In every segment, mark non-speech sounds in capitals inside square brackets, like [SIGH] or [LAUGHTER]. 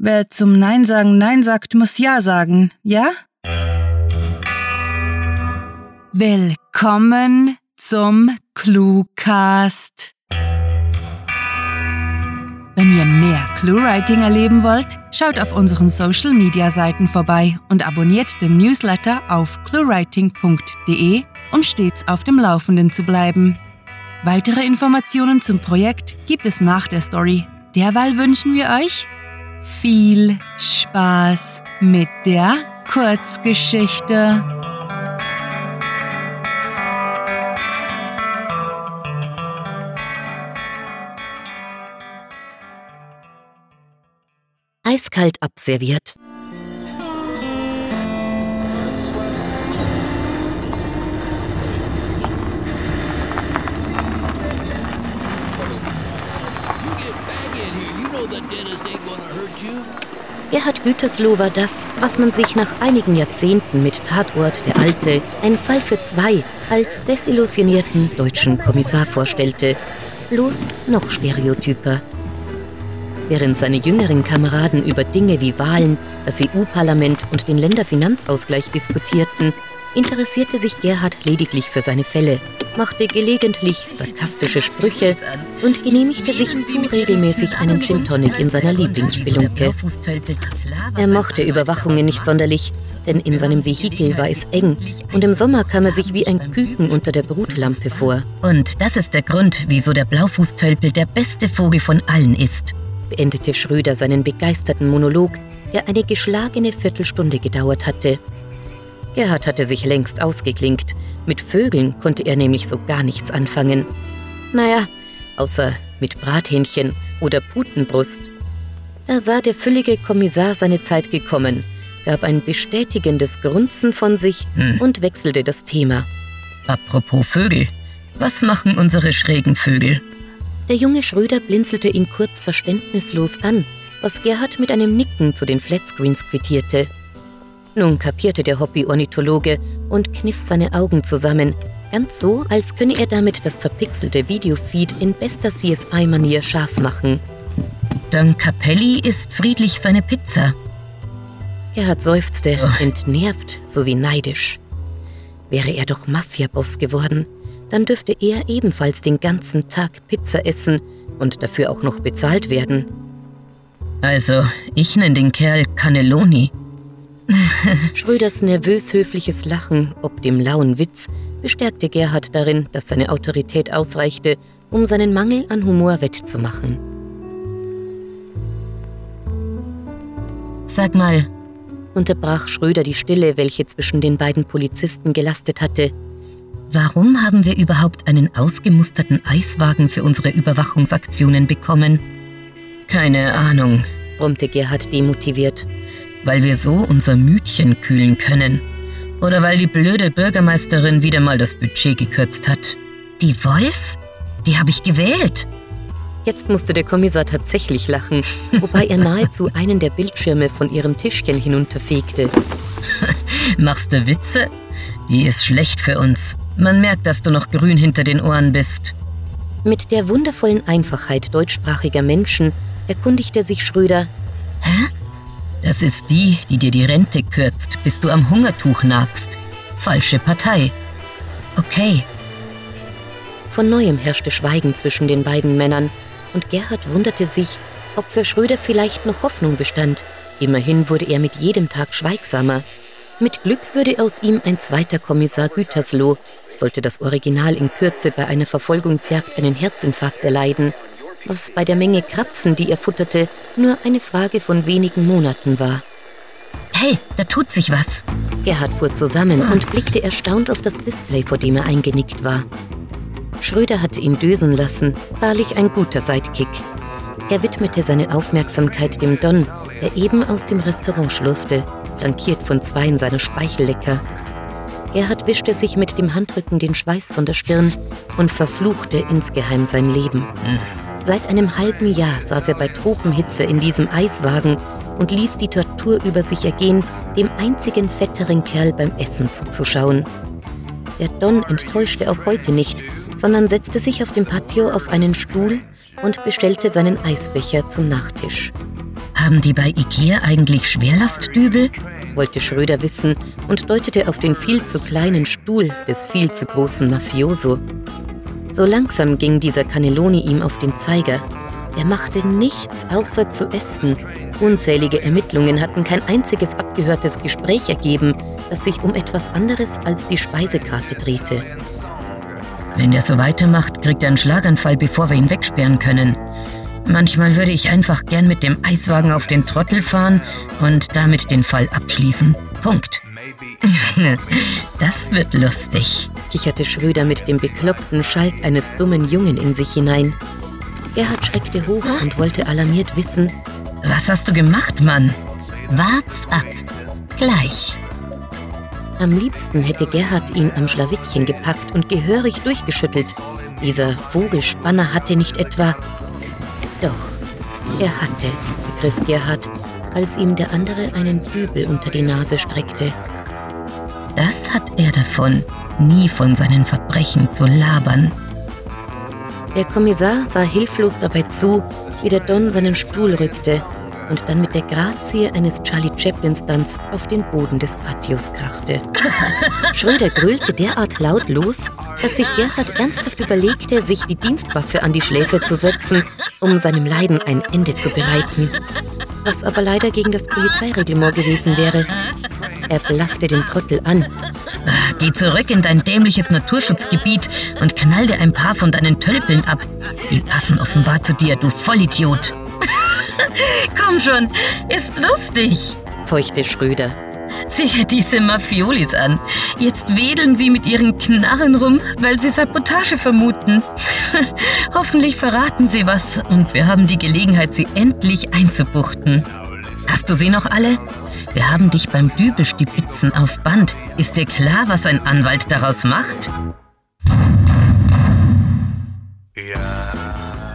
Wer zum Nein sagen Nein sagt, muss Ja sagen, ja? Willkommen zum Cluecast. Wenn ihr mehr Cluewriting erleben wollt, schaut auf unseren Social Media Seiten vorbei und abonniert den Newsletter auf cluewriting.de, um stets auf dem Laufenden zu bleiben. Weitere Informationen zum Projekt gibt es nach der Story. Derweil wünschen wir euch viel Spaß mit der Kurzgeschichte. Eiskalt abserviert. Gerhard Gütersloh war das, was man sich nach einigen Jahrzehnten mit Tatort Der Alte, ein Fall für zwei, als desillusionierten deutschen Kommissar vorstellte. Bloß noch stereotyper. Während seine jüngeren Kameraden über Dinge wie Wahlen, das EU-Parlament und den Länderfinanzausgleich diskutierten, interessierte sich Gerhard lediglich für seine Fälle, machte gelegentlich sarkastische Sprüche und genehmigte sich zu regelmäßig einen Gin Tonic in seiner Lieblingsspelunke. Er mochte Überwachungen nicht sonderlich, denn in seinem Vehikel war es eng und im Sommer kam er sich wie ein Küken unter der Brutlampe vor. Und das ist der Grund, wieso der Blaufußtölpel der beste Vogel von allen ist, beendete Schröder seinen begeisterten Monolog, der eine geschlagene Viertelstunde gedauert hatte. Gerhard hatte sich längst ausgeklinkt. Mit Vögeln konnte er nämlich so gar nichts anfangen. Naja, außer mit Brathähnchen oder Putenbrust. Da sah der füllige Kommissar seine Zeit gekommen, gab ein bestätigendes Grunzen von sich hm. und wechselte das Thema. Apropos Vögel, was machen unsere schrägen Vögel? Der junge Schröder blinzelte ihn kurz verständnislos an, was Gerhard mit einem Nicken zu den Flatscreens quittierte. Nun kapierte der Hobby-Ornithologe und kniff seine Augen zusammen, ganz so, als könne er damit das verpixelte Videofeed in bester CSI-Manier scharf machen. Don Capelli isst friedlich seine Pizza. Gerhard seufzte, oh. entnervt sowie neidisch. Wäre er doch Mafia-Boss geworden, dann dürfte er ebenfalls den ganzen Tag Pizza essen und dafür auch noch bezahlt werden. Also, ich nenne den Kerl Cannelloni. [LAUGHS] Schröders nervös höfliches Lachen ob dem lauen Witz bestärkte Gerhard darin, dass seine Autorität ausreichte, um seinen Mangel an Humor wettzumachen. Sag mal, unterbrach Schröder die Stille, welche zwischen den beiden Polizisten gelastet hatte. Warum haben wir überhaupt einen ausgemusterten Eiswagen für unsere Überwachungsaktionen bekommen? Keine Ahnung, brummte Gerhard demotiviert. Weil wir so unser Mütchen kühlen können. Oder weil die blöde Bürgermeisterin wieder mal das Budget gekürzt hat. Die Wolf? Die habe ich gewählt. Jetzt musste der Kommissar tatsächlich lachen, wobei er nahezu einen der Bildschirme von ihrem Tischchen hinunterfegte. [LAUGHS] Machst du Witze? Die ist schlecht für uns. Man merkt, dass du noch grün hinter den Ohren bist. Mit der wundervollen Einfachheit deutschsprachiger Menschen erkundigte sich Schröder. Hä? Das ist die, die dir die Rente kürzt, bis du am Hungertuch nagst. Falsche Partei. Okay. Von neuem herrschte Schweigen zwischen den beiden Männern und Gerhard wunderte sich, ob für Schröder vielleicht noch Hoffnung bestand. Immerhin wurde er mit jedem Tag schweigsamer. Mit Glück würde aus ihm ein zweiter Kommissar Gütersloh, sollte das Original in Kürze bei einer Verfolgungsjagd einen Herzinfarkt erleiden, was bei der Menge Krapfen, die er futterte, nur eine Frage von wenigen Monaten war. Hey, da tut sich was. Gerhard fuhr zusammen und blickte erstaunt auf das Display, vor dem er eingenickt war. Schröder hatte ihn dösen lassen, wahrlich ein guter Sidekick. Er widmete seine Aufmerksamkeit dem Don, der eben aus dem Restaurant schlurfte flankiert von zweien seiner Speichellecker. Gerhard wischte sich mit dem Handrücken den Schweiß von der Stirn und verfluchte insgeheim sein Leben. Seit einem halben Jahr saß er bei Tropenhitze in diesem Eiswagen und ließ die Tortur über sich ergehen, dem einzigen fetteren Kerl beim Essen zuzuschauen. Der Don enttäuschte auch heute nicht, sondern setzte sich auf dem Patio auf einen Stuhl und bestellte seinen Eisbecher zum Nachtisch. Haben die bei Ikea eigentlich Schwerlastdübel? wollte Schröder wissen und deutete auf den viel zu kleinen Stuhl des viel zu großen Mafioso. So langsam ging dieser Cannelloni ihm auf den Zeiger. Er machte nichts außer zu essen. Unzählige Ermittlungen hatten kein einziges abgehörtes Gespräch ergeben, das sich um etwas anderes als die Speisekarte drehte. Wenn er so weitermacht, kriegt er einen Schlaganfall, bevor wir ihn wegsperren können. Manchmal würde ich einfach gern mit dem Eiswagen auf den Trottel fahren und damit den Fall abschließen. Punkt. [LAUGHS] Das wird lustig, kicherte Schröder mit dem bekloppten Schalk eines dummen Jungen in sich hinein. Gerhard schreckte hoch und wollte alarmiert wissen: Was hast du gemacht, Mann? Wart's ab. Gleich. Am liebsten hätte Gerhard ihn am Schlawittchen gepackt und gehörig durchgeschüttelt. Dieser Vogelspanner hatte nicht etwa. Doch, er hatte, begriff Gerhard, als ihm der andere einen Dübel unter die Nase streckte. Das hat er davon, nie von seinen Verbrechen zu labern. Der Kommissar sah hilflos dabei zu, wie der Don seinen Stuhl rückte und dann mit der Grazie eines Charlie Chaplin-Stunts auf den Boden des Patios krachte. [LAUGHS] Schröder grölte derart laut los, dass sich Gerhard ernsthaft überlegte, sich die Dienstwaffe an die Schläfe zu setzen, um seinem Leiden ein Ende zu bereiten. Was aber leider gegen das Polizeireglement gewesen wäre. Er blaffte den Trottel an. Geh zurück in dein dämliches Naturschutzgebiet und knall dir ein paar von deinen Tölpeln ab. Die passen offenbar zu dir, du Vollidiot. [LAUGHS] Komm schon, ist lustig, feuchte Schröder. Sieh dir diese Mafiolis an. Jetzt wedeln sie mit ihren Knarren rum, weil sie Sabotage vermuten. [LAUGHS] Hoffentlich verraten sie was und wir haben die Gelegenheit, sie endlich einzubuchten. Hast du sie noch alle? Wir haben dich beim Dübelstibitzen auf Band. Ist dir klar, was ein Anwalt daraus macht?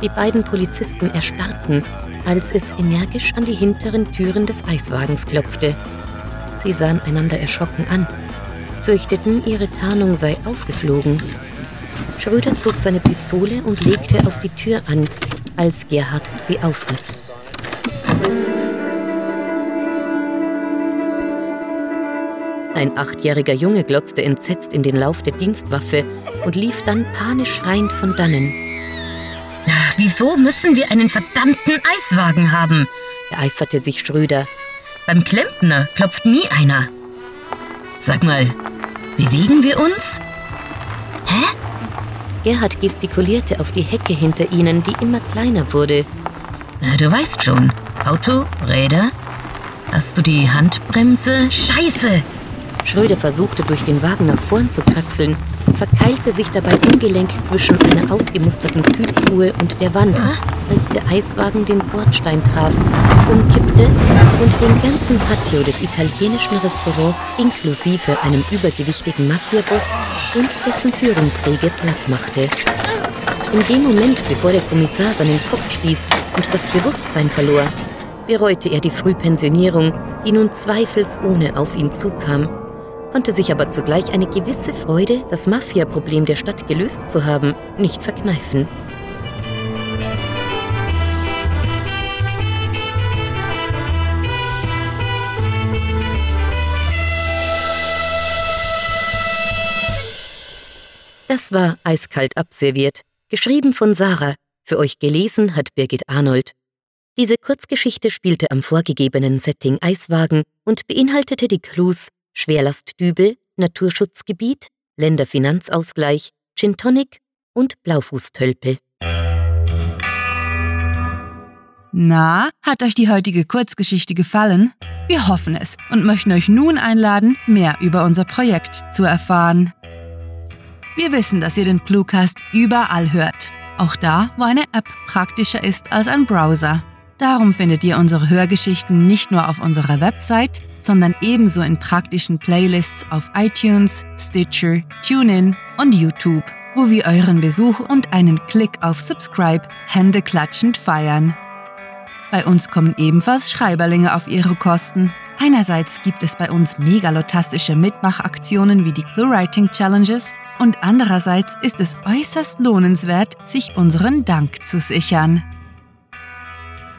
Die beiden Polizisten erstarrten, als es energisch an die hinteren Türen des Eiswagens klopfte. Sie sahen einander erschrocken an, fürchteten, ihre Tarnung sei aufgeflogen. Schröder zog seine Pistole und legte auf die Tür an, als Gerhard sie aufriss. Ein achtjähriger Junge glotzte entsetzt in den Lauf der Dienstwaffe und lief dann panisch schreiend von dannen. Wieso müssen wir einen verdammten Eiswagen haben? ereiferte sich Schröder. Beim Klempner klopft nie einer. Sag mal, bewegen wir uns? Hä? Gerhard gestikulierte auf die Hecke hinter ihnen, die immer kleiner wurde. Du weißt schon, Auto, Räder. Hast du die Handbremse? Scheiße! Schröder versuchte durch den Wagen nach vorn zu kraxeln, verkeilte sich dabei ungelenk zwischen einer ausgemusterten Kühltruhe und der Wand, als der Eiswagen den Bordstein traf, umkippte und den ganzen Patio des italienischen Restaurants inklusive einem übergewichtigen Mafiaboss und dessen Führungsriege platt machte. In dem Moment, bevor der Kommissar seinen Kopf stieß und das Bewusstsein verlor, bereute er die Frühpensionierung, die nun zweifelsohne auf ihn zukam konnte sich aber zugleich eine gewisse Freude, das Mafia-Problem der Stadt gelöst zu haben, nicht verkneifen. Das war eiskalt abserviert, geschrieben von Sarah, für euch gelesen hat Birgit Arnold. Diese Kurzgeschichte spielte am vorgegebenen Setting Eiswagen und beinhaltete die Clues Schwerlastdübel, Naturschutzgebiet, Länderfinanzausgleich, Gin und Blaufußtölpel. Na, hat euch die heutige Kurzgeschichte gefallen? Wir hoffen es und möchten euch nun einladen, mehr über unser Projekt zu erfahren. Wir wissen, dass ihr den Cluecast überall hört, auch da, wo eine App praktischer ist als ein Browser. Darum findet ihr unsere Hörgeschichten nicht nur auf unserer Website, sondern ebenso in praktischen Playlists auf iTunes, Stitcher, TuneIn und YouTube, wo wir euren Besuch und einen Klick auf Subscribe händeklatschend feiern. Bei uns kommen ebenfalls Schreiberlinge auf ihre Kosten. Einerseits gibt es bei uns megalotastische Mitmachaktionen wie die ClueWriting Challenges und andererseits ist es äußerst lohnenswert, sich unseren Dank zu sichern.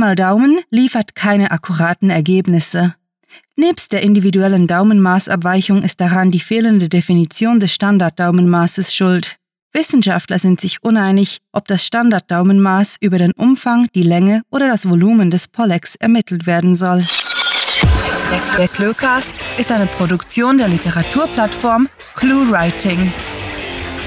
Mal Daumen liefert keine akkuraten Ergebnisse. Nebst der individuellen Daumenmaßabweichung ist daran die fehlende Definition des Standarddaumenmaßes schuld. Wissenschaftler sind sich uneinig, ob das Standarddaumenmaß über den Umfang, die Länge oder das Volumen des Pollex ermittelt werden soll. Der Cluecast ist eine Produktion der Literaturplattform ClueWriting.